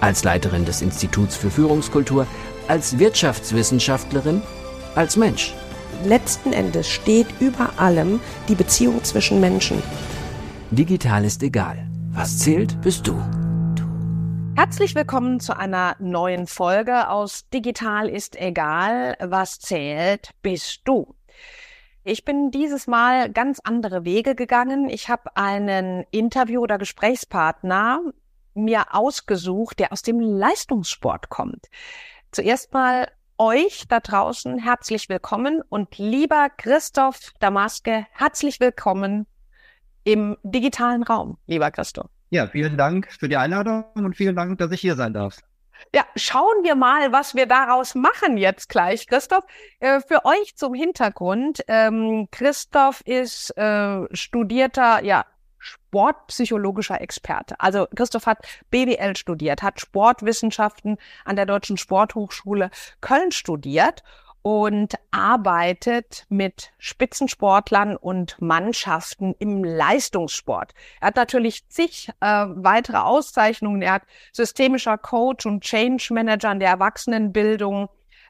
als Leiterin des Instituts für Führungskultur, als Wirtschaftswissenschaftlerin, als Mensch. Letzten Endes steht über allem die Beziehung zwischen Menschen. Digital ist egal. Was zählt, bist du. Herzlich willkommen zu einer neuen Folge aus Digital ist egal. Was zählt, bist du. Ich bin dieses Mal ganz andere Wege gegangen. Ich habe einen Interview- oder Gesprächspartner mir ausgesucht, der aus dem Leistungssport kommt. Zuerst mal euch da draußen herzlich willkommen und lieber Christoph Damaske, herzlich willkommen im digitalen Raum, lieber Christoph. Ja, vielen Dank für die Einladung und vielen Dank, dass ich hier sein darf. Ja, schauen wir mal, was wir daraus machen jetzt gleich, Christoph. Äh, für euch zum Hintergrund. Ähm, Christoph ist äh, studierter ja, sportpsychologischer Experte. Also Christoph hat BWL studiert, hat Sportwissenschaften an der Deutschen Sporthochschule Köln studiert und arbeitet mit Spitzensportlern und Mannschaften im Leistungssport. Er hat natürlich zig äh, weitere Auszeichnungen. Er hat systemischer Coach und Change Manager in der Erwachsenenbildung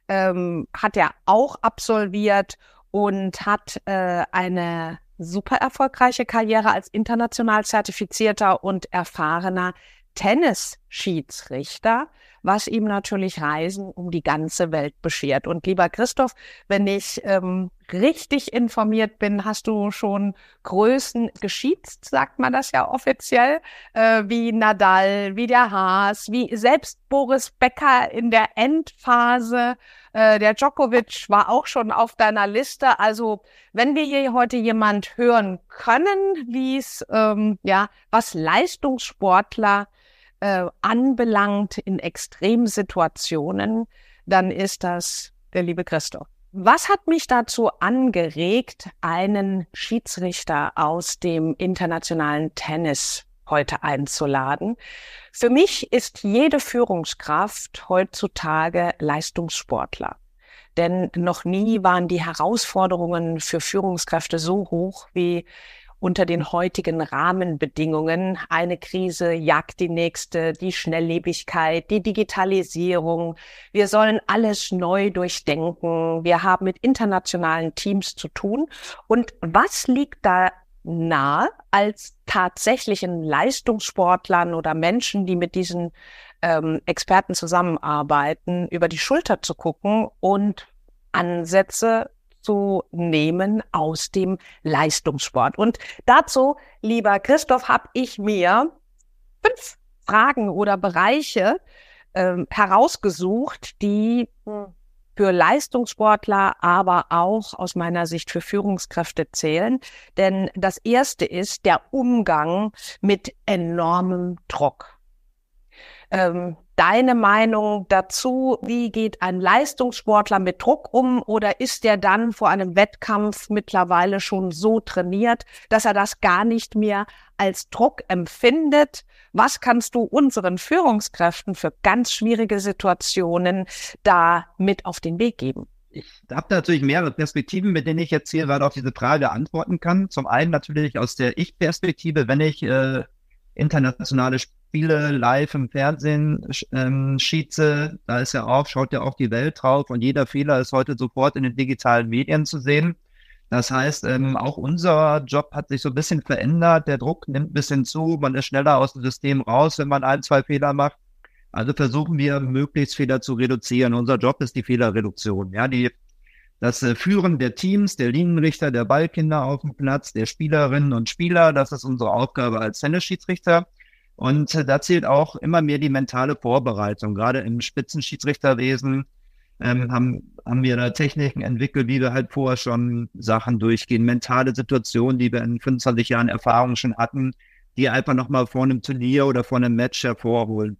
ähm, hat er auch absolviert und hat äh, eine super erfolgreiche Karriere als international zertifizierter und erfahrener Tennisschiedsrichter, was ihm natürlich Reisen um die ganze Welt beschert. Und lieber Christoph, wenn ich ähm, richtig informiert bin, hast du schon Größen geschiedst, sagt man das ja offiziell, äh, wie Nadal, wie der Haas, wie selbst Boris Becker in der Endphase. Äh, der Djokovic war auch schon auf deiner Liste. Also wenn wir hier heute jemand hören können, wie es ähm, ja was Leistungssportler äh, anbelangt in Extremsituationen, dann ist das der liebe Christoph. Was hat mich dazu angeregt, einen Schiedsrichter aus dem internationalen Tennis heute einzuladen? Für mich ist jede Führungskraft heutzutage Leistungssportler. Denn noch nie waren die Herausforderungen für Führungskräfte so hoch wie unter den heutigen Rahmenbedingungen. Eine Krise jagt die nächste, die Schnelllebigkeit, die Digitalisierung. Wir sollen alles neu durchdenken. Wir haben mit internationalen Teams zu tun. Und was liegt da nahe, als tatsächlichen Leistungssportlern oder Menschen, die mit diesen ähm, Experten zusammenarbeiten, über die Schulter zu gucken und Ansätze zu nehmen aus dem Leistungssport. Und dazu, lieber Christoph, habe ich mir fünf Fragen oder Bereiche äh, herausgesucht, die für Leistungssportler, aber auch aus meiner Sicht für Führungskräfte zählen. Denn das erste ist der Umgang mit enormem Druck. Ähm, deine Meinung dazu? Wie geht ein Leistungssportler mit Druck um oder ist der dann vor einem Wettkampf mittlerweile schon so trainiert, dass er das gar nicht mehr als Druck empfindet? Was kannst du unseren Führungskräften für ganz schwierige Situationen da mit auf den Weg geben? Ich habe natürlich mehrere Perspektiven, mit denen ich jetzt hier gerade auf diese Frage antworten kann. Zum einen natürlich aus der Ich-Perspektive, wenn ich äh, internationale Spiele live im Fernsehen ähm, schieze, da ist ja auch, schaut ja auch die Welt drauf und jeder Fehler ist heute sofort in den digitalen Medien zu sehen. Das heißt, ähm, auch unser Job hat sich so ein bisschen verändert. Der Druck nimmt ein bisschen zu. Man ist schneller aus dem System raus, wenn man ein, zwei Fehler macht. Also versuchen wir, möglichst Fehler zu reduzieren. Unser Job ist die Fehlerreduktion. Ja, die, das äh, Führen der Teams, der Linienrichter, der Ballkinder auf dem Platz, der Spielerinnen und Spieler, das ist unsere Aufgabe als Tennisschiedsrichter. Und äh, da zählt auch immer mehr die mentale Vorbereitung. Gerade im Spitzenschiedsrichterwesen ähm, haben, haben wir da Techniken entwickelt, wie wir halt vorher schon Sachen durchgehen, mentale Situationen, die wir in 25 Jahren Erfahrung schon hatten, die einfach nochmal vor einem Turnier oder vor einem Match hervorholen.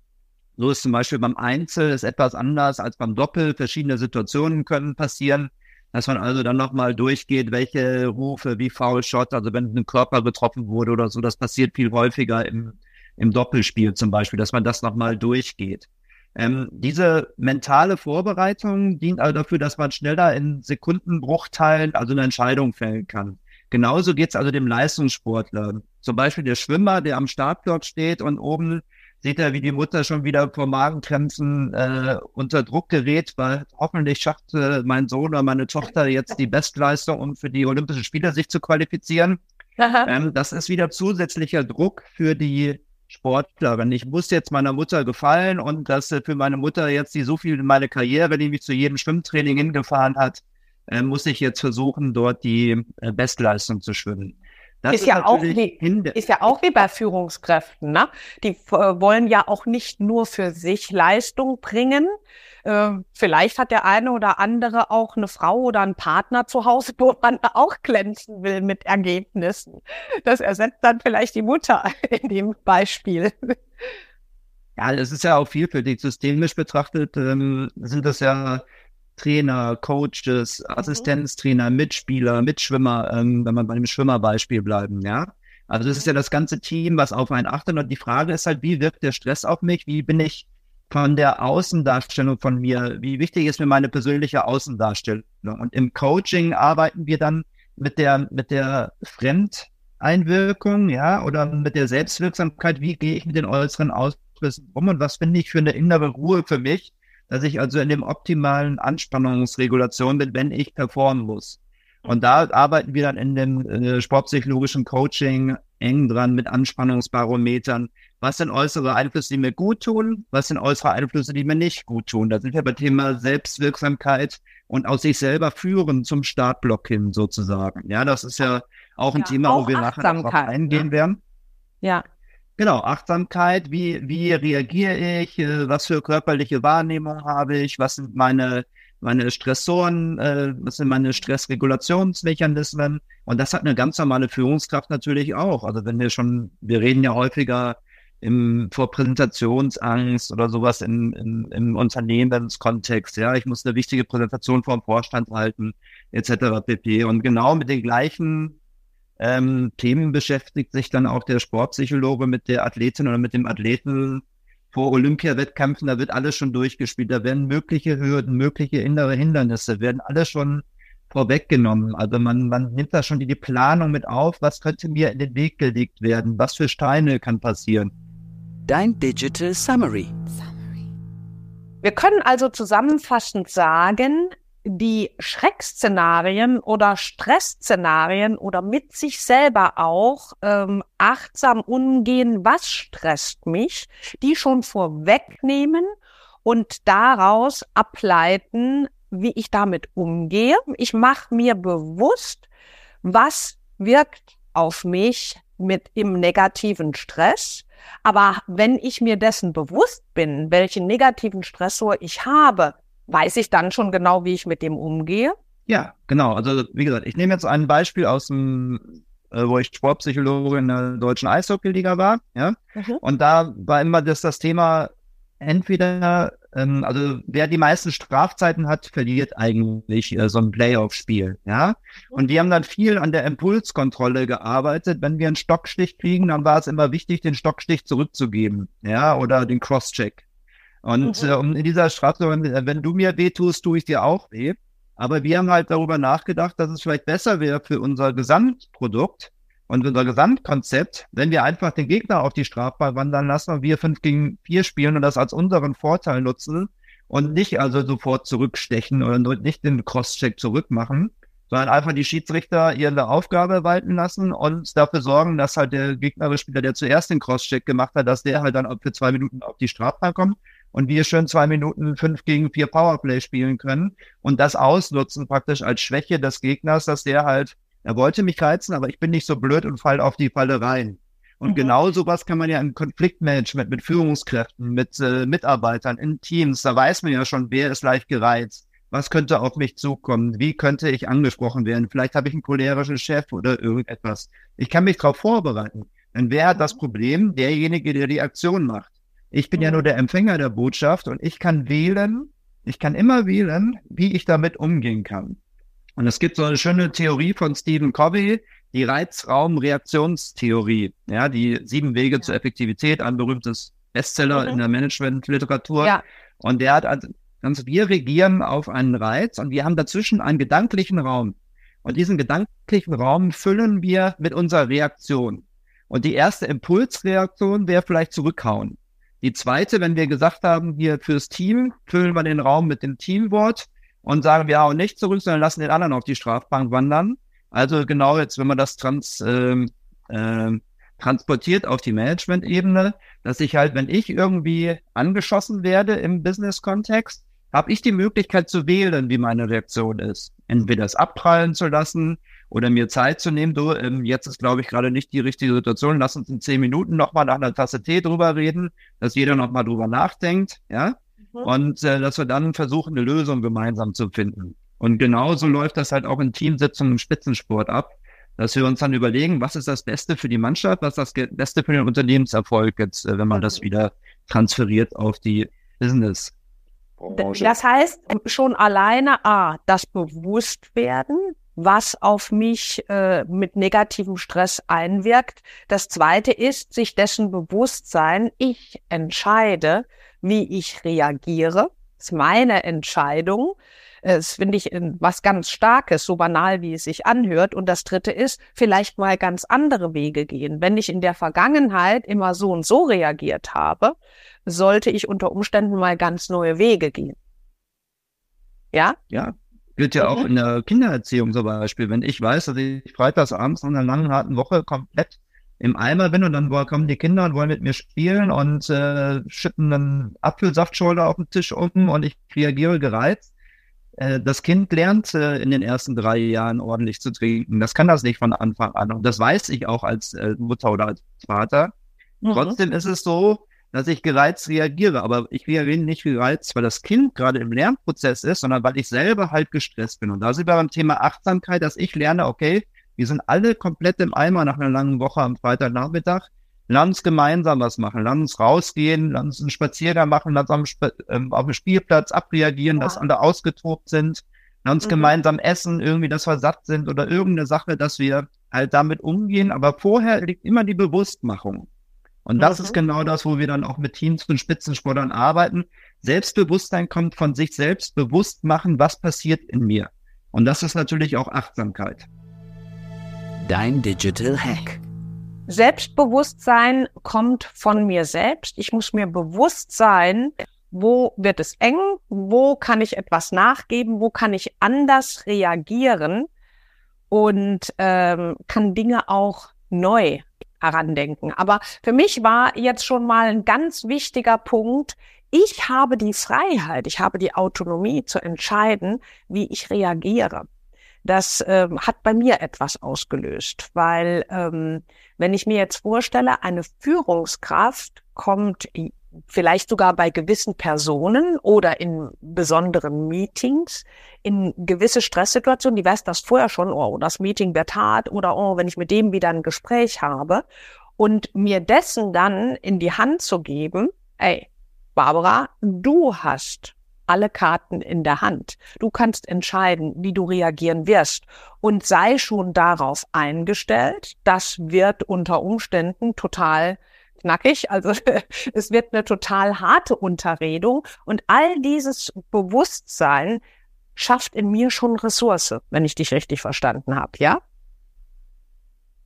So ist zum Beispiel beim Einzel ist etwas anders als beim Doppel. Verschiedene Situationen können passieren, dass man also dann nochmal durchgeht, welche Rufe, wie Foul Shot, also wenn ein Körper getroffen wurde oder so, das passiert viel häufiger im, im Doppelspiel zum Beispiel, dass man das nochmal durchgeht. Ähm, diese mentale Vorbereitung dient also dafür, dass man schneller in Sekundenbruchteilen also eine Entscheidung fällen kann. Genauso geht es also dem Leistungssportler. Zum Beispiel der Schwimmer, der am Startblock steht und oben sieht er, wie die Mutter schon wieder vor Magenkrämpfen äh, unter Druck gerät, weil hoffentlich schafft äh, mein Sohn oder meine Tochter jetzt die Bestleistung, um für die Olympischen Spiele sich zu qualifizieren. Ähm, das ist wieder zusätzlicher Druck für die Sportlerin. Ich muss jetzt meiner Mutter gefallen und das äh, für meine Mutter jetzt, die so viel in meine Karriere, die mich zu jedem Schwimmtraining hingefahren hat, äh, muss ich jetzt versuchen, dort die äh, Bestleistung zu schwimmen. Das ist, ist ja auch wie, ist ja auch wie bei Führungskräften, ne? Die äh, wollen ja auch nicht nur für sich Leistung bringen. Äh, vielleicht hat der eine oder andere auch eine Frau oder einen Partner zu Hause, wo man auch glänzen will mit Ergebnissen. Das ersetzt dann vielleicht die Mutter in dem Beispiel. Ja, es ist ja auch vielfältig. Systemisch betrachtet ähm, sind das ja Trainer, Coaches, mhm. Assistenztrainer, Mitspieler, Mitschwimmer, ähm, wenn man bei dem Schwimmerbeispiel bleiben, ja. Also das ist ja das ganze Team, was auf einen achtet. Und die Frage ist halt, wie wirkt der Stress auf mich? Wie bin ich von der Außendarstellung von mir? Wie wichtig ist mir meine persönliche Außendarstellung? Und im Coaching arbeiten wir dann mit der, mit der Fremdeinwirkung, ja, oder mit der Selbstwirksamkeit. Wie gehe ich mit den äußeren Ausflüssen um? Und was finde ich für eine innere Ruhe für mich? Dass ich also in dem optimalen Anspannungsregulation bin, wenn ich performen muss. Und da arbeiten wir dann in dem äh, sportpsychologischen Coaching eng dran mit Anspannungsbarometern. Was sind äußere Einflüsse, die mir gut tun? Was sind äußere Einflüsse, die mir nicht gut tun? Da sind wir beim Thema Selbstwirksamkeit und aus sich selber führen zum Startblock hin sozusagen. Ja, das ist ja auch ein ja, Thema, auch wo wir nachher drauf eingehen ne? werden. Ja. Genau, Achtsamkeit, wie, wie reagiere ich, äh, was für körperliche Wahrnehmung habe ich, was sind meine, meine Stressoren, äh, was sind meine Stressregulationsmechanismen und das hat eine ganz normale Führungskraft natürlich auch. Also wenn wir schon, wir reden ja häufiger im, vor Präsentationsangst oder sowas im, im, im Unternehmenskontext, ja, ich muss eine wichtige Präsentation vor dem Vorstand halten, etc. pp. Und genau mit den gleichen ähm, Themen beschäftigt sich dann auch der Sportpsychologe mit der Athletin oder mit dem Athleten vor Olympiawettkämpfen. Da wird alles schon durchgespielt. Da werden mögliche Hürden, mögliche innere Hindernisse, werden alles schon vorweggenommen. Also man, man nimmt da schon die, die Planung mit auf. Was könnte mir in den Weg gelegt werden? Was für Steine kann passieren? Dein Digital Summary. Wir können also zusammenfassend sagen, die Schreckszenarien oder Stressszenarien oder mit sich selber auch ähm, achtsam umgehen, was stresst mich, die schon vorwegnehmen und daraus ableiten, wie ich damit umgehe. Ich mache mir bewusst, was wirkt auf mich mit im negativen Stress. Aber wenn ich mir dessen bewusst bin, welchen negativen Stressor ich habe, weiß ich dann schon genau, wie ich mit dem umgehe? Ja, genau. Also wie gesagt, ich nehme jetzt ein Beispiel aus dem, äh, wo ich Sportpsychologe in der deutschen Eishockey-Liga war, ja. Mhm. Und da war immer das, das Thema, entweder, ähm, also wer die meisten Strafzeiten hat, verliert eigentlich äh, so ein Playoff-Spiel, ja. Und die haben dann viel an der Impulskontrolle gearbeitet. Wenn wir einen Stockstich kriegen, dann war es immer wichtig, den Stockstich zurückzugeben, ja, oder den Crosscheck. Und mhm. äh, in dieser Strafe, wenn du mir weh tust, tue ich dir auch weh. Aber wir haben halt darüber nachgedacht, dass es vielleicht besser wäre für unser Gesamtprodukt und unser Gesamtkonzept, wenn wir einfach den Gegner auf die Strafbahn wandern lassen und wir fünf gegen vier spielen und das als unseren Vorteil nutzen und nicht also sofort zurückstechen oder nicht den Crosscheck zurückmachen, sondern einfach die Schiedsrichter ihre Aufgabe walten lassen und dafür sorgen, dass halt der gegnerische Spieler, der zuerst den Crosscheck gemacht hat, dass der halt dann für zwei Minuten auf die Strafbahn kommt und wir schön zwei Minuten fünf gegen vier Powerplay spielen können und das ausnutzen praktisch als Schwäche des Gegners, dass der halt, er wollte mich reizen, aber ich bin nicht so blöd und fall auf die Falle rein. Und mhm. genau sowas kann man ja im Konfliktmanagement mit Führungskräften, mit äh, Mitarbeitern in Teams, da weiß man ja schon, wer ist leicht gereizt. Was könnte auf mich zukommen? Wie könnte ich angesprochen werden? Vielleicht habe ich einen cholerischen Chef oder irgendetwas. Ich kann mich darauf vorbereiten. Dann wäre das Problem derjenige, der die Aktion macht. Ich bin ja nur der Empfänger der Botschaft und ich kann wählen, ich kann immer wählen, wie ich damit umgehen kann. Und es gibt so eine schöne Theorie von Stephen Covey, die Reizraum-Reaktionstheorie, ja, die sieben Wege ja. zur Effektivität, ein berühmtes Bestseller mhm. in der Management-Literatur. Ja. Und der hat also, also, wir regieren auf einen Reiz und wir haben dazwischen einen gedanklichen Raum. Und diesen gedanklichen Raum füllen wir mit unserer Reaktion. Und die erste Impulsreaktion wäre vielleicht zurückhauen. Die zweite, wenn wir gesagt haben, wir fürs Team füllen wir den Raum mit dem Teamwort und sagen, wir hauen nicht zurück, sondern lassen den anderen auf die Strafbank wandern. Also genau jetzt, wenn man das trans, ähm, äh, transportiert auf die Management-Ebene, dass ich halt, wenn ich irgendwie angeschossen werde im Business-Kontext, habe ich die Möglichkeit zu wählen, wie meine Reaktion ist. Entweder es abprallen zu lassen oder mir Zeit zu nehmen. Du, ähm, jetzt ist, glaube ich, gerade nicht die richtige Situation. Lass uns in zehn Minuten nochmal nach einer Tasse Tee drüber reden, dass jeder nochmal drüber nachdenkt, ja. Mhm. Und äh, dass wir dann versuchen, eine Lösung gemeinsam zu finden. Und genauso läuft das halt auch in Teamsitzungen im Spitzensport ab, dass wir uns dann überlegen, was ist das Beste für die Mannschaft, was ist das Beste für den Unternehmenserfolg jetzt, äh, wenn man das mhm. wieder transferiert auf die Business. Branche. Das heißt, schon alleine A, das Bewusstwerden, was auf mich äh, mit negativem Stress einwirkt. Das zweite ist, sich dessen bewusst sein, ich entscheide, wie ich reagiere. Das ist meine Entscheidung. Das finde ich was ganz Starkes, so banal wie es sich anhört. Und das dritte ist, vielleicht mal ganz andere Wege gehen. Wenn ich in der Vergangenheit immer so und so reagiert habe, sollte ich unter Umständen mal ganz neue Wege gehen. Ja? Ja. Gilt ja auch mhm. in der Kindererziehung zum Beispiel. Wenn ich weiß, dass ich freitags abends nach einer langen, harten Woche komplett im Eimer bin und dann kommen die Kinder und wollen mit mir spielen und äh, schütten dann Apfelsaftschorle auf den Tisch um und ich reagiere gereizt. Äh, das Kind lernt äh, in den ersten drei Jahren ordentlich zu trinken. Das kann das nicht von Anfang an. Und das weiß ich auch als äh, Mutter oder als Vater. Mhm. Trotzdem ist es so, dass ich gereizt reagiere. Aber ich reagiere nicht gereizt, weil das Kind gerade im Lernprozess ist, sondern weil ich selber halt gestresst bin. Und da sind wir beim Thema Achtsamkeit, dass ich lerne, okay, wir sind alle komplett im Eimer nach einer langen Woche am Freitagnachmittag. Lass uns gemeinsam was machen. Lass uns rausgehen, lass uns einen Spaziergang machen, lass uns ähm, auf dem Spielplatz abreagieren, ja. dass alle ausgetobt sind. Lass uns mhm. gemeinsam essen, irgendwie, dass wir satt sind oder irgendeine Sache, dass wir halt damit umgehen. Aber vorher liegt immer die Bewusstmachung. Und das mhm. ist genau das, wo wir dann auch mit Teams und Spitzensportlern arbeiten. Selbstbewusstsein kommt von sich selbst bewusst machen, was passiert in mir. Und das ist natürlich auch Achtsamkeit. Dein Digital Hack. Selbstbewusstsein kommt von mir selbst. Ich muss mir bewusst sein, wo wird es eng, wo kann ich etwas nachgeben, wo kann ich anders reagieren und ähm, kann Dinge auch neu herandenken. Aber für mich war jetzt schon mal ein ganz wichtiger Punkt, ich habe die Freiheit, ich habe die Autonomie zu entscheiden, wie ich reagiere. Das ähm, hat bei mir etwas ausgelöst, weil ähm, wenn ich mir jetzt vorstelle, eine Führungskraft kommt vielleicht sogar bei gewissen Personen oder in besonderen Meetings in gewisse Stresssituationen, die weiß das vorher schon, oh, das Meeting wird hart oder oh, wenn ich mit dem wieder ein Gespräch habe und mir dessen dann in die Hand zu geben, ey, Barbara, du hast alle Karten in der Hand. Du kannst entscheiden, wie du reagieren wirst und sei schon darauf eingestellt, das wird unter Umständen total knackig. Also es wird eine total harte Unterredung und all dieses Bewusstsein schafft in mir schon Ressource, wenn ich dich richtig verstanden habe, ja?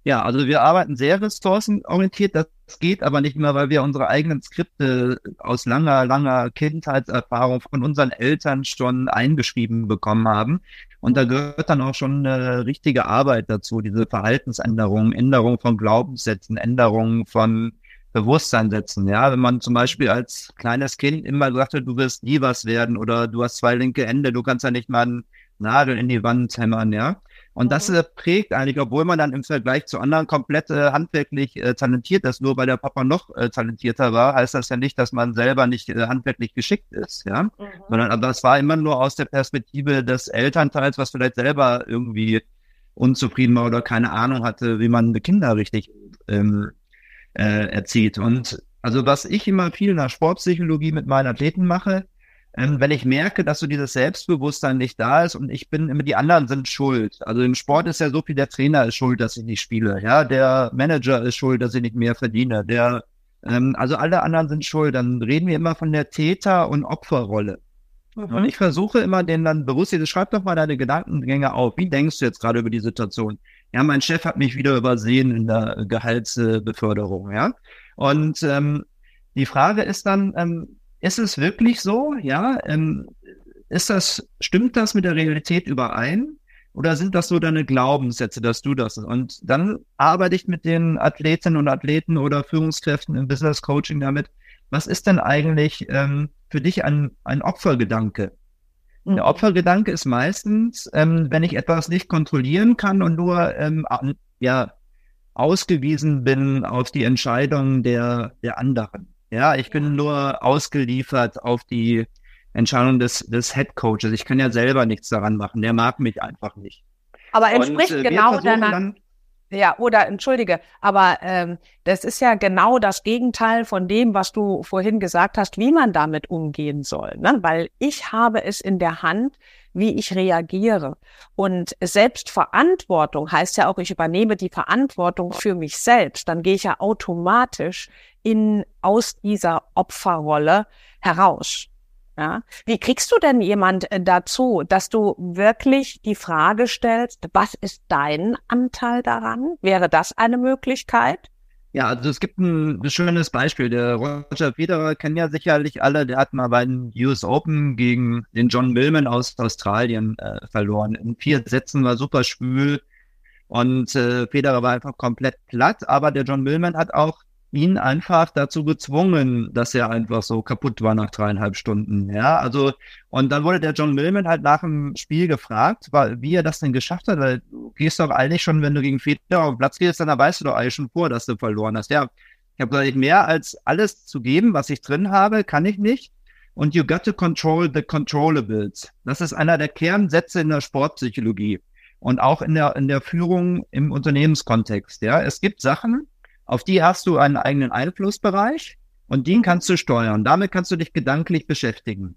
Ja, also wir arbeiten sehr ressourcenorientiert. Das geht aber nicht immer, weil wir unsere eigenen Skripte aus langer, langer Kindheitserfahrung von unseren Eltern schon eingeschrieben bekommen haben. Und da gehört dann auch schon eine richtige Arbeit dazu, diese Verhaltensänderungen, Änderung von Glaubenssätzen, Änderungen von Bewusstsein setzen. Ja, wenn man zum Beispiel als kleines Kind immer sagte, du wirst nie was werden oder du hast zwei linke Hände, du kannst ja nicht mal einen Nagel in die Wand hämmern, ja. Und das äh, prägt eigentlich, obwohl man dann im Vergleich zu anderen komplett äh, handwerklich äh, talentiert ist, nur weil der Papa noch äh, talentierter war, heißt das ja nicht, dass man selber nicht äh, handwerklich geschickt ist, ja. Mhm. Sondern aber das war immer nur aus der Perspektive des Elternteils, was vielleicht selber irgendwie unzufrieden war oder keine Ahnung hatte, wie man Kinder richtig ähm, äh, erzieht. Und Also was ich immer viel in der Sportpsychologie mit meinen Athleten mache, ähm, wenn ich merke, dass so dieses Selbstbewusstsein nicht da ist und ich bin immer, die anderen sind schuld. Also im Sport ist ja so viel, der Trainer ist schuld, dass ich nicht spiele. Ja, der Manager ist schuld, dass ich nicht mehr verdiene. Der, ähm, also alle anderen sind schuld. Dann reden wir immer von der Täter- und Opferrolle. Mhm. Und ich versuche immer, den dann bewusst, schreib doch mal deine Gedankengänge auf. Wie denkst du jetzt gerade über die Situation? Ja, mein Chef hat mich wieder übersehen in der Gehaltsbeförderung, ja. Und ähm, die Frage ist dann, ähm, ist es wirklich so? Ja, ähm, ist das, stimmt das mit der Realität überein? Oder sind das so deine Glaubenssätze, dass du das? Und dann arbeite ich mit den Athletinnen und Athleten oder Führungskräften im Business Coaching damit. Was ist denn eigentlich ähm, für dich ein, ein Opfergedanke? Der mhm. Opfergedanke ist meistens, ähm, wenn ich etwas nicht kontrollieren kann und nur ähm, ja ausgewiesen bin auf die Entscheidungen der, der anderen. Ja, ich bin nur ausgeliefert auf die Entscheidung des, des Head Coaches. Ich kann ja selber nichts daran machen. Der mag mich einfach nicht. Aber entspricht Und, äh, genau deiner, ja, oder entschuldige, aber ähm, das ist ja genau das Gegenteil von dem, was du vorhin gesagt hast, wie man damit umgehen soll. Ne? Weil ich habe es in der Hand, wie ich reagiere. Und Selbstverantwortung heißt ja auch, ich übernehme die Verantwortung für mich selbst. Dann gehe ich ja automatisch in aus dieser Opferrolle heraus. Ja. Wie kriegst du denn jemand äh, dazu, dass du wirklich die Frage stellst, was ist dein Anteil daran? Wäre das eine Möglichkeit? Ja, also es gibt ein, schönes Beispiel. Der Roger Federer kennen ja sicherlich alle. Der hat mal bei den US Open gegen den John Millman aus Australien äh, verloren. In vier Sätzen war super schwül und äh, Federer war einfach komplett platt. Aber der John Millman hat auch ihn einfach dazu gezwungen, dass er einfach so kaputt war nach dreieinhalb Stunden. Ja, also, und dann wurde der John Millman halt nach dem Spiel gefragt, wie er das denn geschafft hat, weil du gehst doch eigentlich schon, wenn du gegen Federer auf den Platz gehst, dann weißt du doch eigentlich schon vor, dass du verloren hast. Ja, ich habe gesagt, mehr als alles zu geben, was ich drin habe, kann ich nicht. Und you got to control the controllables. Das ist einer der Kernsätze in der Sportpsychologie und auch in der, in der Führung im Unternehmenskontext. Ja, es gibt Sachen, auf die hast du einen eigenen Einflussbereich und den kannst du steuern. Damit kannst du dich gedanklich beschäftigen.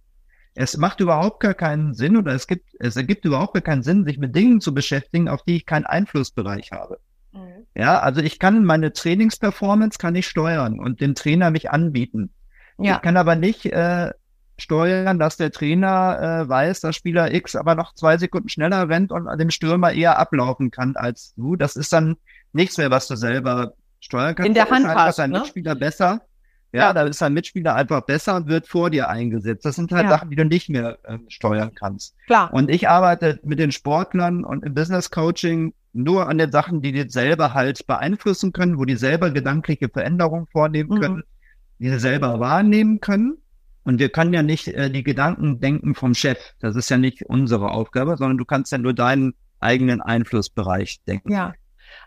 Es macht überhaupt gar keinen Sinn oder es gibt, es ergibt überhaupt gar keinen Sinn, sich mit Dingen zu beschäftigen, auf die ich keinen Einflussbereich habe. Mhm. Ja, also ich kann meine Trainingsperformance kann ich steuern und dem Trainer mich anbieten. Ja. Ich kann aber nicht äh, steuern, dass der Trainer äh, weiß, dass Spieler X aber noch zwei Sekunden schneller rennt und dem Stürmer eher ablaufen kann als du. Das ist dann nichts mehr, was du selber steuern kannst. In der Hand hast, dein ne? Mitspieler besser. Ja, ja, da ist dein Mitspieler einfach besser und wird vor dir eingesetzt. Das sind halt ja. Sachen, die du nicht mehr äh, steuern kannst. Klar. Und ich arbeite mit den Sportlern und im Business Coaching nur an den Sachen, die die selber halt beeinflussen können, wo die selber gedankliche Veränderungen vornehmen mhm. können, die sie selber wahrnehmen können. Und wir können ja nicht äh, die Gedanken denken vom Chef. Das ist ja nicht unsere Aufgabe, sondern du kannst ja nur deinen eigenen Einflussbereich denken. Ja.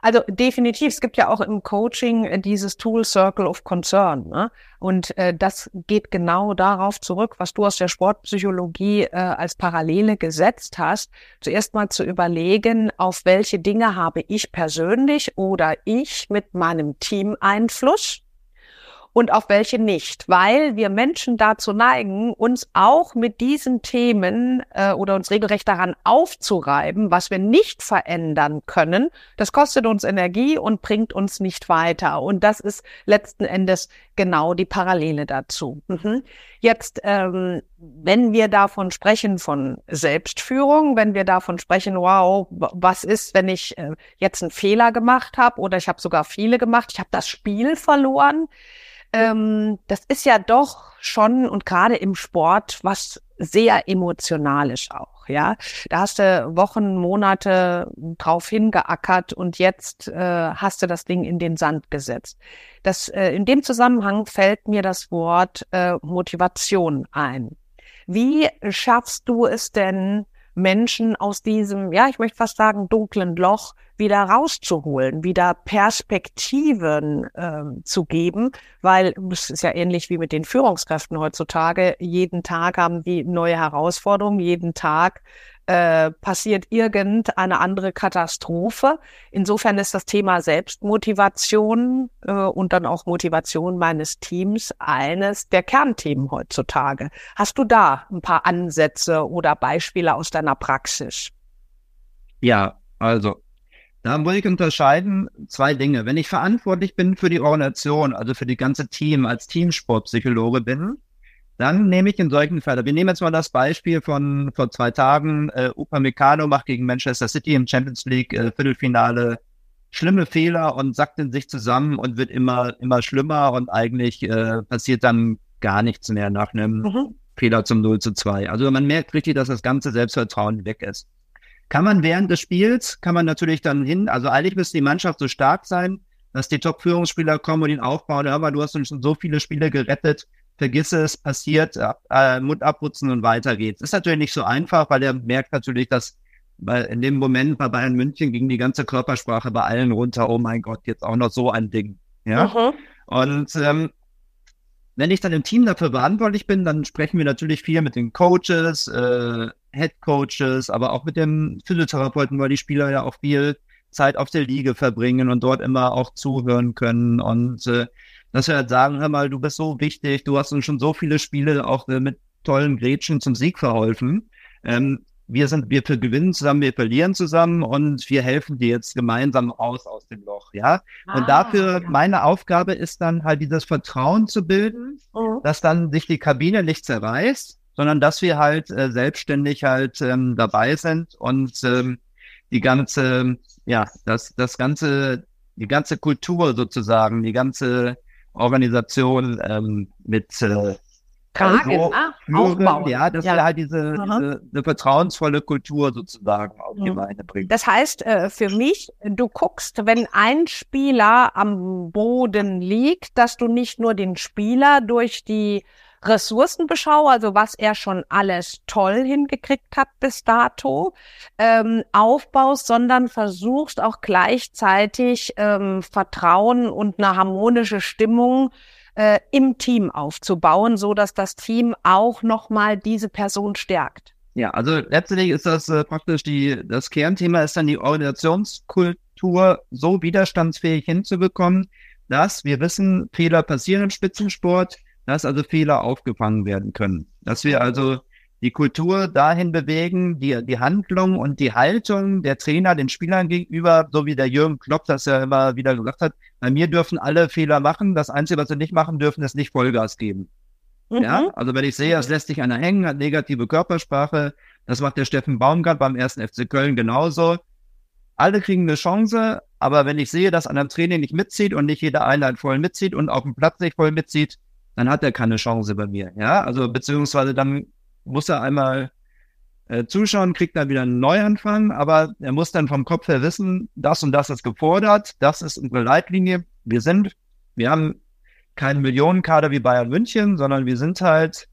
Also definitiv, es gibt ja auch im Coaching äh, dieses Tool Circle of Concern. Ne? Und äh, das geht genau darauf zurück, was du aus der Sportpsychologie äh, als Parallele gesetzt hast. Zuerst mal zu überlegen, auf welche Dinge habe ich persönlich oder ich mit meinem Team Einfluss und auf welche nicht, weil wir Menschen dazu neigen, uns auch mit diesen Themen äh, oder uns regelrecht daran aufzureiben, was wir nicht verändern können. Das kostet uns Energie und bringt uns nicht weiter. Und das ist letzten Endes genau die Parallele dazu. Mhm. Jetzt, ähm, wenn wir davon sprechen von Selbstführung, wenn wir davon sprechen, wow, was ist, wenn ich äh, jetzt einen Fehler gemacht habe oder ich habe sogar viele gemacht, ich habe das Spiel verloren ähm, das ist ja doch schon und gerade im Sport was sehr emotionales auch, ja. Da hast du Wochen, Monate drauf hingeackert und jetzt äh, hast du das Ding in den Sand gesetzt. Das, äh, in dem Zusammenhang fällt mir das Wort äh, Motivation ein. Wie schaffst du es denn, Menschen aus diesem, ja, ich möchte fast sagen, dunklen Loch wieder rauszuholen, wieder Perspektiven ähm, zu geben, weil es ist ja ähnlich wie mit den Führungskräften heutzutage. Jeden Tag haben die neue Herausforderungen, jeden Tag äh, passiert irgendeine andere Katastrophe. Insofern ist das Thema Selbstmotivation äh, und dann auch Motivation meines Teams eines der Kernthemen heutzutage. Hast du da ein paar Ansätze oder Beispiele aus deiner Praxis? Ja, also da muss ich unterscheiden zwei Dinge. Wenn ich verantwortlich bin für die Organisation, also für die ganze Team, als Teamsportpsychologe bin, dann nehme ich in solchen Fällen, wir nehmen jetzt mal das Beispiel von vor zwei Tagen, äh, Upamecano macht gegen Manchester City im Champions League äh, Viertelfinale schlimme Fehler und sackt in sich zusammen und wird immer, immer schlimmer und eigentlich äh, passiert dann gar nichts mehr nach einem mhm. Fehler zum 0 zu 2. Also man merkt richtig, dass das ganze Selbstvertrauen weg ist. Kann man während des Spiels, kann man natürlich dann hin, also eigentlich müsste die Mannschaft so stark sein, dass die Top-Führungsspieler kommen und ihn aufbauen, aber du hast schon so viele Spiele gerettet, vergiss es, passiert, äh, Mund abputzen und weiter geht's. Ist natürlich nicht so einfach, weil er merkt natürlich, dass weil in dem Moment bei Bayern München ging die ganze Körpersprache bei allen runter, oh mein Gott, jetzt auch noch so ein Ding. Ja. Mhm. Und ähm, wenn ich dann im Team dafür verantwortlich bin, dann sprechen wir natürlich viel mit den Coaches, äh, Head Coaches, aber auch mit dem Physiotherapeuten, weil die Spieler ja auch viel Zeit auf der Liege verbringen und dort immer auch zuhören können. Und äh, dass wir halt sagen, hör mal, du bist so wichtig, du hast uns schon so viele Spiele auch äh, mit tollen Gretchen zum Sieg verholfen. Ähm, wir sind, wir gewinnen zusammen, wir verlieren zusammen und wir helfen dir jetzt gemeinsam raus aus dem Loch, ja. Ah, und dafür, ja. meine Aufgabe ist dann halt dieses Vertrauen zu bilden, mhm. dass dann sich die Kabine nicht zerreißt, sondern dass wir halt äh, selbstständig halt ähm, dabei sind und ähm, die ganze, ja, das, das ganze, die ganze Kultur sozusagen, die ganze Organisation ähm, mit äh, Tragen, so ah, aufbauen. Ja, dass ja. wir halt diese, diese eine vertrauensvolle Kultur sozusagen auf die mhm. Beine bringen. Das heißt, äh, für mich, du guckst, wenn ein Spieler am Boden liegt, dass du nicht nur den Spieler durch die Ressourcenbeschau, also was er schon alles toll hingekriegt hat bis dato, ähm, aufbaust, sondern versuchst auch gleichzeitig ähm, Vertrauen und eine harmonische Stimmung äh, im Team aufzubauen, so dass das Team auch nochmal diese Person stärkt. Ja, also letztendlich ist das äh, praktisch die, das Kernthema ist dann die Organisationskultur so widerstandsfähig hinzubekommen, dass wir wissen, Fehler passieren im Spitzensport, dass also Fehler aufgefangen werden können. Dass wir also die Kultur dahin bewegen, die, die Handlung und die Haltung der Trainer den Spielern gegenüber, so wie der Jürgen Klopp das ja immer wieder gesagt hat, bei mir dürfen alle Fehler machen. Das Einzige, was sie nicht machen dürfen, ist nicht Vollgas geben. Mhm. Ja, also wenn ich sehe, es lässt sich einer hängen, hat negative Körpersprache, das macht der Steffen Baumgart beim ersten FC Köln genauso. Alle kriegen eine Chance, aber wenn ich sehe, dass an einem Training nicht mitzieht und nicht jeder Einheit voll mitzieht und auf dem Platz nicht voll mitzieht, dann hat er keine Chance bei mir. Ja, also beziehungsweise dann muss er einmal äh, zuschauen, kriegt dann wieder einen Neuanfang, aber er muss dann vom Kopf her wissen, das und das ist gefordert, das ist unsere Leitlinie. Wir sind, wir haben keinen Millionenkader wie Bayern München, sondern wir sind halt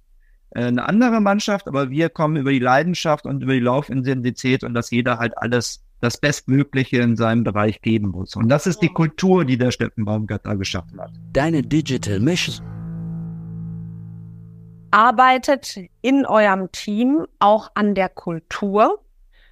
äh, eine andere Mannschaft, aber wir kommen über die Leidenschaft und über die Laufintensität und dass jeder halt alles das Bestmögliche in seinem Bereich geben muss. Und das ist die Kultur, die der Steffen Baumgart da geschaffen hat. Deine Digital Mission arbeitet in eurem Team auch an der Kultur,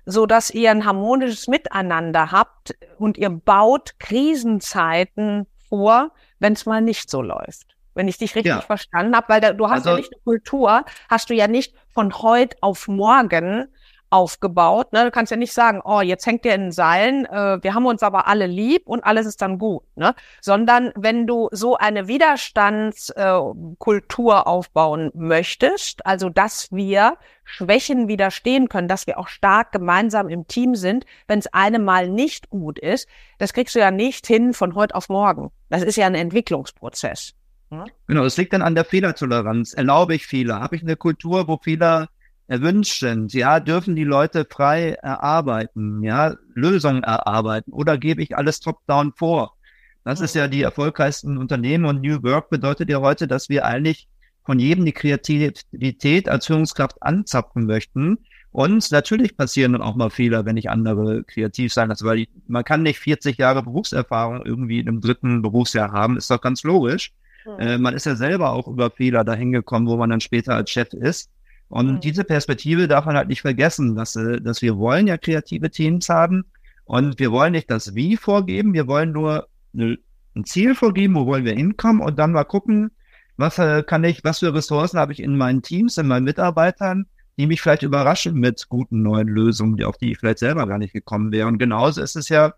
so dass ihr ein harmonisches Miteinander habt und ihr baut Krisenzeiten vor, wenn es mal nicht so läuft. Wenn ich dich richtig ja. verstanden habe, weil da, du hast also, ja nicht eine Kultur, hast du ja nicht von heute auf morgen aufgebaut. Ne? Du kannst ja nicht sagen, oh, jetzt hängt der in den Seilen, äh, wir haben uns aber alle lieb und alles ist dann gut. Ne? Sondern wenn du so eine Widerstandskultur äh, aufbauen möchtest, also dass wir Schwächen widerstehen können, dass wir auch stark gemeinsam im Team sind, wenn es einem mal nicht gut ist, das kriegst du ja nicht hin von heute auf morgen. Das ist ja ein Entwicklungsprozess. Hm? Genau, es liegt dann an der Fehlertoleranz. Erlaube ich Fehler? Habe ich eine Kultur, wo Fehler erwünscht sind, ja, dürfen die Leute frei erarbeiten, ja, Lösungen erarbeiten oder gebe ich alles top-down vor? Das ist ja die erfolgreichsten Unternehmen und New Work bedeutet ja heute, dass wir eigentlich von jedem die Kreativität als Führungskraft anzapfen möchten. Und natürlich passieren dann auch mal Fehler, wenn ich andere kreativ sein lasse, weil man kann nicht 40 Jahre Berufserfahrung irgendwie in einem dritten Berufsjahr haben, ist doch ganz logisch. Mhm. Äh, man ist ja selber auch über Fehler dahin gekommen, wo man dann später als Chef ist. Und mhm. diese Perspektive darf man halt nicht vergessen, dass, äh, dass wir wollen ja kreative Teams haben und wir wollen nicht das Wie vorgeben, wir wollen nur eine, ein Ziel vorgeben, wo wollen wir hinkommen und dann mal gucken, was äh, kann ich, was für Ressourcen habe ich in meinen Teams, in meinen Mitarbeitern, die mich vielleicht überraschen mit guten neuen Lösungen, die, auf die ich vielleicht selber gar nicht gekommen wäre. Und genauso ist es ja,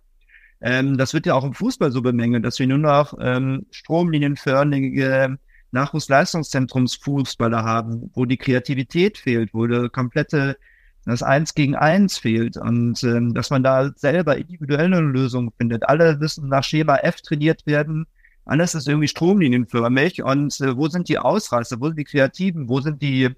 ähm, das wird ja auch im Fußball so bemängelt, dass wir nur noch ähm, stromlinienförmige Nachwuchsleistungszentrumsfußballer haben, wo die Kreativität fehlt, wo der komplette das Eins gegen Eins fehlt und ähm, dass man da selber individuelle Lösungen findet. Alle müssen nach Schema F trainiert werden. Alles ist irgendwie stromlinienförmig und äh, wo sind die Ausreißer, wo sind die Kreativen, wo sind die,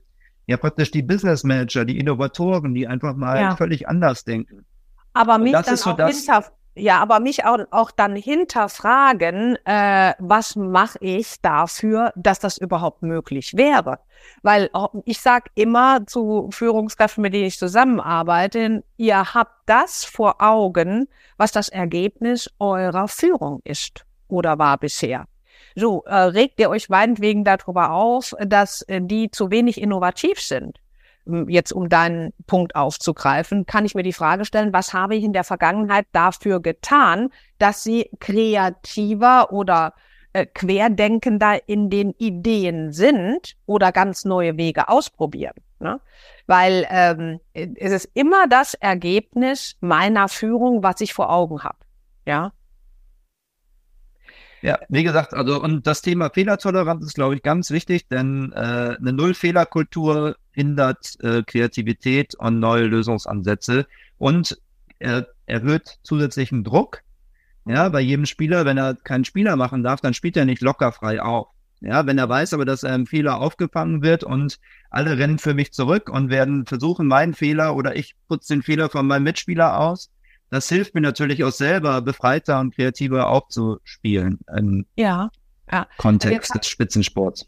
ja praktisch die Business Manager, die Innovatoren, die einfach mal ja. völlig anders denken. Aber mich dann so auch hinter, ja, aber mich auch, auch dann hinterfragen, äh, was mache ich dafür, dass das überhaupt möglich wäre? Weil ich sage immer zu Führungskräften, mit denen ich zusammenarbeite, ihr habt das vor Augen, was das Ergebnis eurer Führung ist oder war bisher. So, äh, regt ihr euch meinetwegen darüber auf, dass äh, die zu wenig innovativ sind jetzt um deinen Punkt aufzugreifen, kann ich mir die Frage stellen, was habe ich in der Vergangenheit dafür getan, dass sie kreativer oder äh, querdenkender in den Ideen sind oder ganz neue Wege ausprobieren. Ne? Weil ähm, es ist immer das Ergebnis meiner Führung, was ich vor Augen habe. Ja. Ja, wie gesagt, also und das Thema Fehlertoleranz ist, glaube ich, ganz wichtig, denn äh, eine Null-Fehler-Kultur hindert äh, Kreativität und neue Lösungsansätze und er erhöht zusätzlichen Druck. Ja, bei jedem Spieler, wenn er keinen Spieler machen darf, dann spielt er nicht locker frei auf. Ja, wenn er weiß aber, dass ein Fehler aufgefangen wird und alle rennen für mich zurück und werden versuchen, meinen Fehler oder ich putze den Fehler von meinem Mitspieler aus, das hilft mir natürlich auch selber, befreiter und kreativer aufzuspielen im ja, ja. Kontext jetzt, des Spitzensports.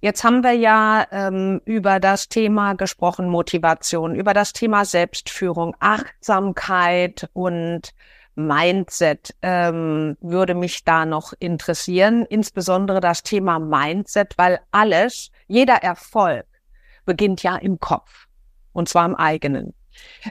Jetzt haben wir ja ähm, über das Thema gesprochen, Motivation, über das Thema Selbstführung, Achtsamkeit und Mindset ähm, würde mich da noch interessieren, insbesondere das Thema Mindset, weil alles, jeder Erfolg beginnt ja im Kopf und zwar im eigenen.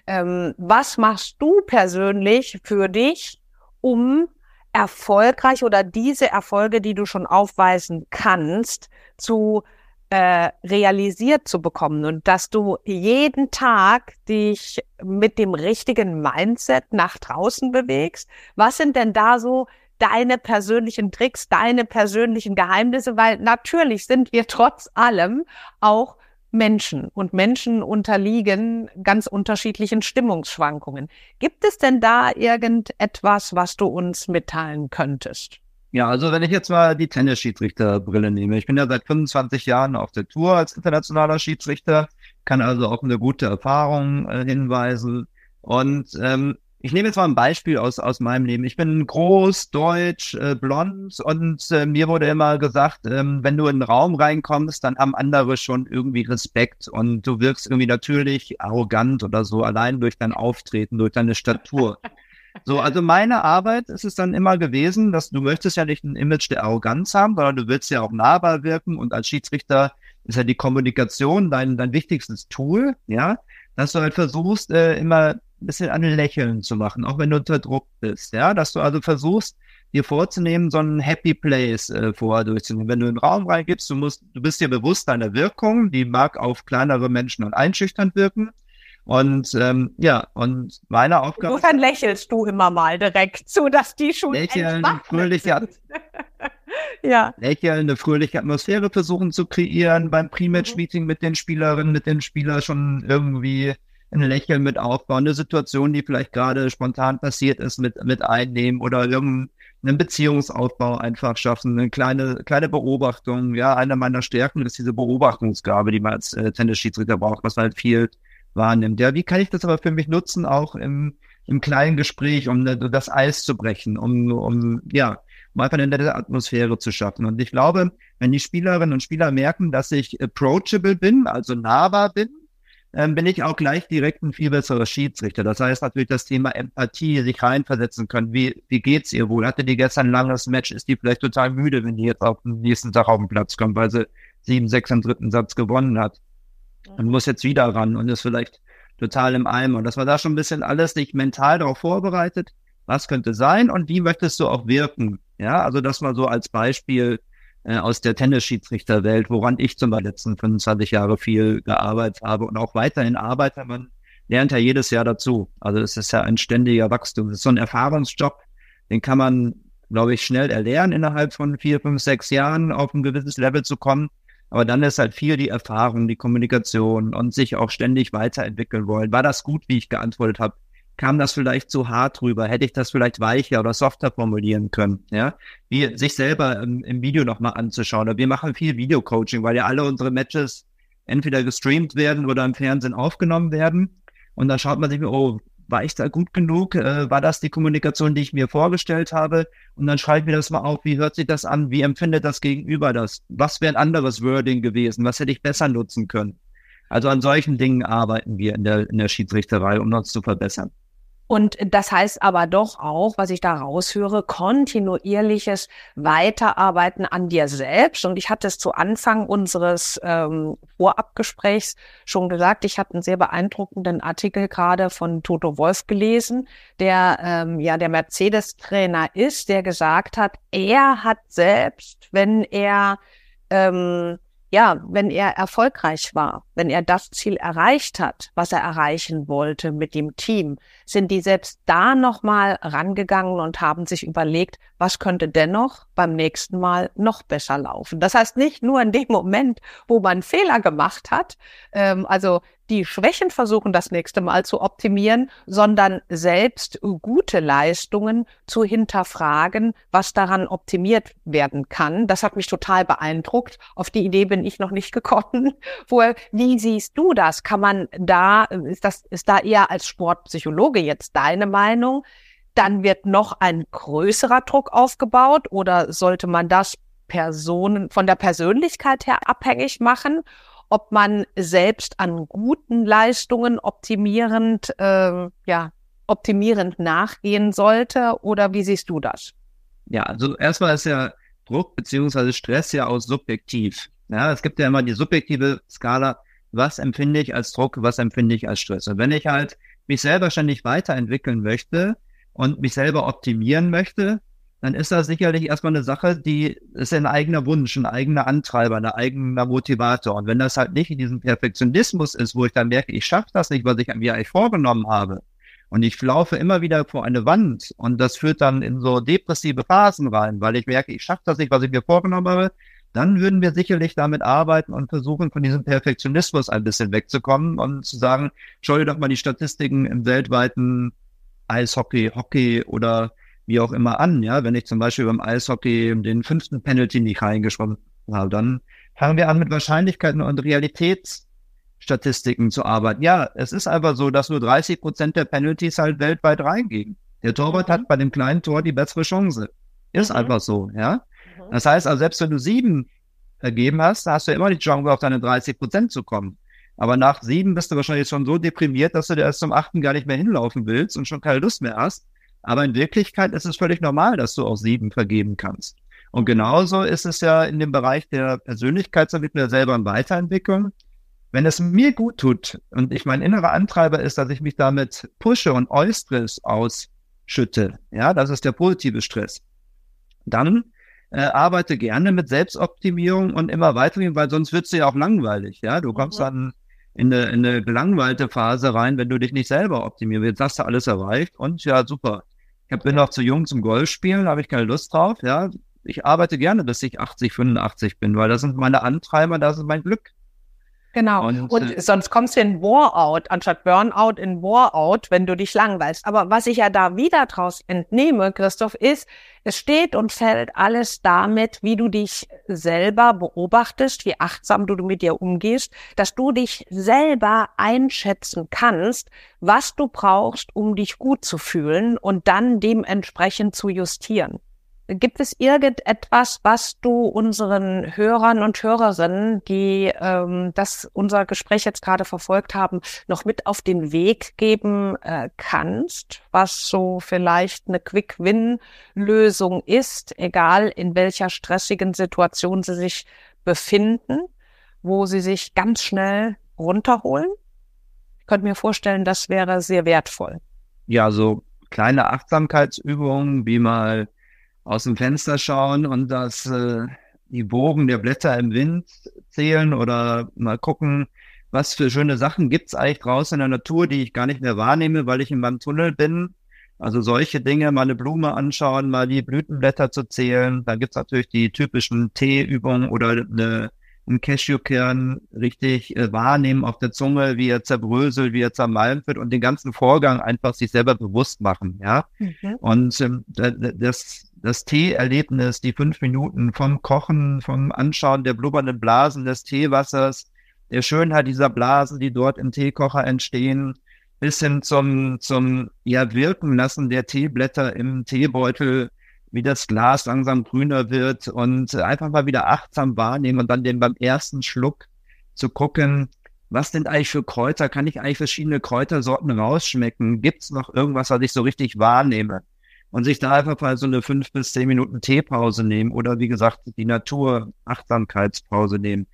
Ähm, was machst du persönlich für dich, um erfolgreich oder diese Erfolge, die du schon aufweisen kannst, zu äh, realisiert zu bekommen und dass du jeden Tag dich mit dem richtigen Mindset nach draußen bewegst. Was sind denn da so deine persönlichen Tricks, deine persönlichen Geheimnisse? Weil natürlich sind wir trotz allem auch Menschen und Menschen unterliegen ganz unterschiedlichen Stimmungsschwankungen. Gibt es denn da irgendetwas, was du uns mitteilen könntest? Ja, also wenn ich jetzt mal die Tennisschiedsrichterbrille nehme. Ich bin ja seit 25 Jahren auf der Tour als internationaler Schiedsrichter, kann also auch eine gute Erfahrung äh, hinweisen. Und ähm, ich nehme jetzt mal ein Beispiel aus, aus meinem Leben. Ich bin groß, deutsch, äh, blond und äh, mir wurde immer gesagt, ähm, wenn du in den Raum reinkommst, dann haben andere schon irgendwie Respekt und du wirkst irgendwie natürlich arrogant oder so, allein durch dein Auftreten, durch deine Statur. So, also meine Arbeit ist es dann immer gewesen, dass du möchtest ja nicht ein Image der Arroganz haben, sondern du willst ja auch nahbar wirken und als Schiedsrichter ist ja die Kommunikation dein, dein wichtigstes Tool, ja, dass du halt versuchst, äh, immer ein bisschen an Lächeln zu machen, auch wenn du unter Druck bist, ja, dass du also versuchst, dir vorzunehmen, so einen Happy Place äh, vorher durchzunehmen. Wenn du in den Raum reingibst, du musst, du bist dir bewusst deiner Wirkung, die mag auf kleinere Menschen und einschüchternd wirken. Und ähm, ja, und meine Aufgabe. Insofern lächelst du immer mal direkt, so dass die schon lächeln, fröhliche, ja. lächeln, eine fröhliche Atmosphäre versuchen zu kreieren beim Pre-Match-Meeting mhm. mit den Spielerinnen, mit den Spielern schon irgendwie ein Lächeln mit aufbauen, eine Situation, die vielleicht gerade spontan passiert ist, mit, mit einnehmen oder irgendeinen Beziehungsaufbau einfach schaffen, eine kleine, kleine Beobachtung. Ja, eine meiner Stärken ist diese Beobachtungsgabe, die man als äh, Tennisschiedsrichter braucht, was man halt viel wahrnimmt. Ja, wie kann ich das aber für mich nutzen, auch im, im kleinen Gespräch, um das Eis zu brechen, um, um, ja, um einfach eine nette Atmosphäre zu schaffen. Und ich glaube, wenn die Spielerinnen und Spieler merken, dass ich approachable bin, also nahbar bin, ähm, bin ich auch gleich direkt ein viel besserer Schiedsrichter. Das heißt natürlich das Thema Empathie, sich reinversetzen können. Wie, wie geht's ihr wohl? Hatte die gestern ein langes Match? Ist die vielleicht total müde, wenn die jetzt auf den nächsten Tag auf den Platz kommt, weil sie sieben, sechs im dritten Satz gewonnen hat? und muss jetzt wieder ran und ist vielleicht total im Eimer. Und dass man da schon ein bisschen alles sich mental darauf vorbereitet, was könnte sein und wie möchtest du auch wirken. Ja, also das mal so als Beispiel äh, aus der Tennisschiedsrichterwelt, woran ich zum Beispiel letzten 25 Jahre viel gearbeitet habe und auch weiterhin arbeite. Man lernt ja jedes Jahr dazu. Also es ist ja ein ständiger Wachstum. Es ist so ein Erfahrungsjob, den kann man, glaube ich, schnell erlernen, innerhalb von vier, fünf, sechs Jahren auf ein gewisses Level zu kommen. Aber dann ist halt viel die Erfahrung, die Kommunikation und sich auch ständig weiterentwickeln wollen. War das gut, wie ich geantwortet habe? Kam das vielleicht zu hart rüber? Hätte ich das vielleicht weicher oder softer formulieren können? Ja, wie sich selber im, im Video nochmal anzuschauen. Wir machen viel Videocoaching, weil ja alle unsere Matches entweder gestreamt werden oder im Fernsehen aufgenommen werden. Und dann schaut man sich, oh, war ich da gut genug? Äh, war das die Kommunikation, die ich mir vorgestellt habe? Und dann schreibe ich mir das mal auf. Wie hört sich das an? Wie empfindet das Gegenüber das? Was wäre ein anderes Wording gewesen? Was hätte ich besser nutzen können? Also an solchen Dingen arbeiten wir in der, in der Schiedsrichterei, um uns zu verbessern. Und das heißt aber doch auch, was ich da raushöre, kontinuierliches Weiterarbeiten an dir selbst. Und ich hatte es zu Anfang unseres ähm, Vorabgesprächs schon gesagt, ich habe einen sehr beeindruckenden Artikel gerade von Toto Wolf gelesen, der ähm, ja der Mercedes-Trainer ist, der gesagt hat, er hat selbst, wenn er ähm, ja, wenn er erfolgreich war, wenn er das Ziel erreicht hat, was er erreichen wollte mit dem Team, sind die selbst da nochmal rangegangen und haben sich überlegt, was könnte dennoch beim nächsten Mal noch besser laufen. Das heißt nicht nur in dem Moment, wo man Fehler gemacht hat, ähm, also die Schwächen versuchen, das nächste Mal zu optimieren, sondern selbst gute Leistungen zu hinterfragen, was daran optimiert werden kann. Das hat mich total beeindruckt. Auf die Idee bin ich noch nicht gekommen. Woher, wie siehst du das? Kann man da, ist das, ist da eher als Sportpsychologe jetzt deine Meinung? Dann wird noch ein größerer Druck aufgebaut oder sollte man das Personen von der Persönlichkeit her abhängig machen? ob man selbst an guten Leistungen optimierend, äh, ja, optimierend nachgehen sollte oder wie siehst du das? Ja, also erstmal ist ja Druck beziehungsweise Stress ja auch subjektiv. Ja, es gibt ja immer die subjektive Skala, was empfinde ich als Druck, was empfinde ich als Stress. Und wenn ich halt mich selber ständig weiterentwickeln möchte und mich selber optimieren möchte, dann ist das sicherlich erstmal eine Sache, die ist ein eigener Wunsch, ein eigener Antreiber, ein eigener Motivator. Und wenn das halt nicht in diesem Perfektionismus ist, wo ich dann merke, ich schaffe das nicht, was ich mir eigentlich vorgenommen habe, und ich laufe immer wieder vor eine Wand und das führt dann in so depressive Phasen rein, weil ich merke, ich schaffe das nicht, was ich mir vorgenommen habe, dann würden wir sicherlich damit arbeiten und versuchen, von diesem Perfektionismus ein bisschen wegzukommen und zu sagen, schau dir doch mal die Statistiken im weltweiten Eishockey, Hockey oder wie auch immer an. Ja, wenn ich zum Beispiel beim Eishockey den fünften Penalty nicht reingeschwommen habe, dann fangen wir an mit Wahrscheinlichkeiten und Realitätsstatistiken zu arbeiten. Ja, es ist einfach so, dass nur 30 Prozent der Penalties halt weltweit reingehen. Der Torwart hat bei dem kleinen Tor die bessere Chance. Ist mhm. einfach so, ja. Das heißt also, selbst wenn du sieben vergeben hast, hast du immer die Chance, auf deine 30 Prozent zu kommen. Aber nach sieben bist du wahrscheinlich schon so deprimiert, dass du dir erst zum achten gar nicht mehr hinlaufen willst und schon keine Lust mehr hast. Aber in Wirklichkeit ist es völlig normal, dass du auch sieben vergeben kannst. Und genauso ist es ja in dem Bereich der Persönlichkeitsentwicklung, der selber Weiterentwicklung. Wenn es mir gut tut und ich mein innerer Antreiber ist, dass ich mich damit pushe und Eustress ausschütte, ja, das ist der positive Stress, dann äh, arbeite gerne mit Selbstoptimierung und immer weitergehen, weil sonst wird's ja auch langweilig, ja. Du kommst mhm. dann in eine, in eine gelangweilte Phase rein, wenn du dich nicht selber optimierst. Jetzt hast du alles erreicht und ja, super. Ich bin noch zu jung zum Golfspielen, habe ich keine Lust drauf. Ja, ich arbeite gerne, bis ich 80, 85 bin, weil das sind meine Antreiber, das ist mein Glück. Genau. Und, und äh, sonst kommst du in War-out, anstatt Burnout in War-out, wenn du dich langweilst. Aber was ich ja da wieder draus entnehme, Christoph, ist, es steht und fällt alles damit, wie du dich selber beobachtest, wie achtsam du mit dir umgehst, dass du dich selber einschätzen kannst, was du brauchst, um dich gut zu fühlen und dann dementsprechend zu justieren. Gibt es irgendetwas, was du unseren Hörern und Hörerinnen, die ähm, das unser Gespräch jetzt gerade verfolgt haben, noch mit auf den Weg geben äh, kannst, was so vielleicht eine Quick-Win-Lösung ist, egal in welcher stressigen Situation sie sich befinden, wo sie sich ganz schnell runterholen? Ich könnte mir vorstellen, das wäre sehr wertvoll. Ja, so kleine Achtsamkeitsübungen, wie mal aus dem Fenster schauen und das äh, die Bogen der Blätter im Wind zählen oder mal gucken, was für schöne Sachen gibt's eigentlich draußen in der Natur, die ich gar nicht mehr wahrnehme, weil ich in meinem Tunnel bin. Also solche Dinge, mal eine Blume anschauen, mal die Blütenblätter zu zählen. Dann gibt's natürlich die typischen Teeübungen oder eine, einen Cashewkern richtig äh, wahrnehmen auf der Zunge, wie er zerbröselt, wie er zermalmt wird und den ganzen Vorgang einfach sich selber bewusst machen. Ja. Mhm. Und ähm, das, das Teeerlebnis, die fünf Minuten vom Kochen, vom Anschauen der blubbernden Blasen des Teewassers, der Schönheit dieser Blasen, die dort im Teekocher entstehen, bis hin zum, zum ja, Wirken lassen der Teeblätter im Teebeutel, wie das Glas langsam grüner wird und einfach mal wieder achtsam wahrnehmen und dann den beim ersten Schluck zu gucken, was sind eigentlich für Kräuter? Kann ich eigentlich verschiedene Kräutersorten rausschmecken? Gibt es noch irgendwas, was ich so richtig wahrnehme? Und sich da einfach mal so eine fünf bis zehn Minuten Teepause nehmen oder wie gesagt die Natur Achtsamkeitspause nehmen.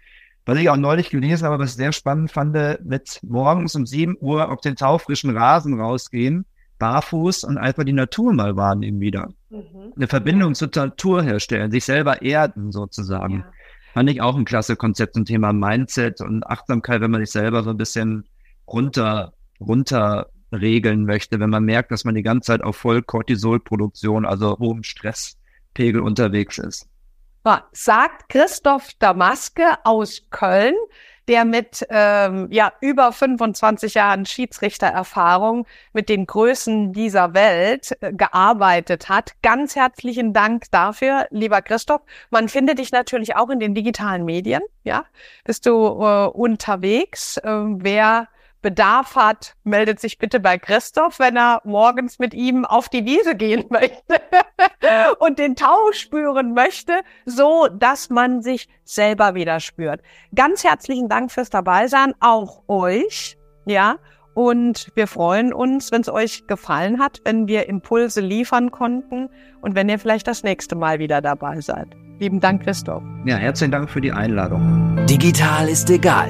Was ich auch neulich gelesen habe, was ich sehr spannend fand, mit morgens um 7 Uhr auf den taufrischen Rasen rausgehen, barfuß und einfach die Natur mal wahrnehmen wieder. Mhm. Eine Verbindung zur Natur herstellen, sich selber erden sozusagen. Ja. Fand ich auch ein klasse Konzept zum Thema Mindset und Achtsamkeit, wenn man sich selber so ein bisschen runter, runter regeln möchte, wenn man merkt, dass man die ganze Zeit auf Vollkortisolproduktion, also hohem Stresspegel unterwegs ist sagt Christoph Damaske aus Köln, der mit ähm, ja über 25 Jahren Schiedsrichtererfahrung mit den Größen dieser Welt äh, gearbeitet hat. Ganz herzlichen Dank dafür, lieber Christoph. Man findet dich natürlich auch in den digitalen Medien. Ja, bist du äh, unterwegs? Äh, wer Bedarf hat, meldet sich bitte bei Christoph, wenn er morgens mit ihm auf die Wiese gehen möchte und den Tau spüren möchte, so dass man sich selber wieder spürt. Ganz herzlichen Dank fürs Dabeisein, auch euch, ja. Und wir freuen uns, wenn es euch gefallen hat, wenn wir Impulse liefern konnten und wenn ihr vielleicht das nächste Mal wieder dabei seid. Lieben Dank, Christoph. Ja, herzlichen Dank für die Einladung. Digital ist egal.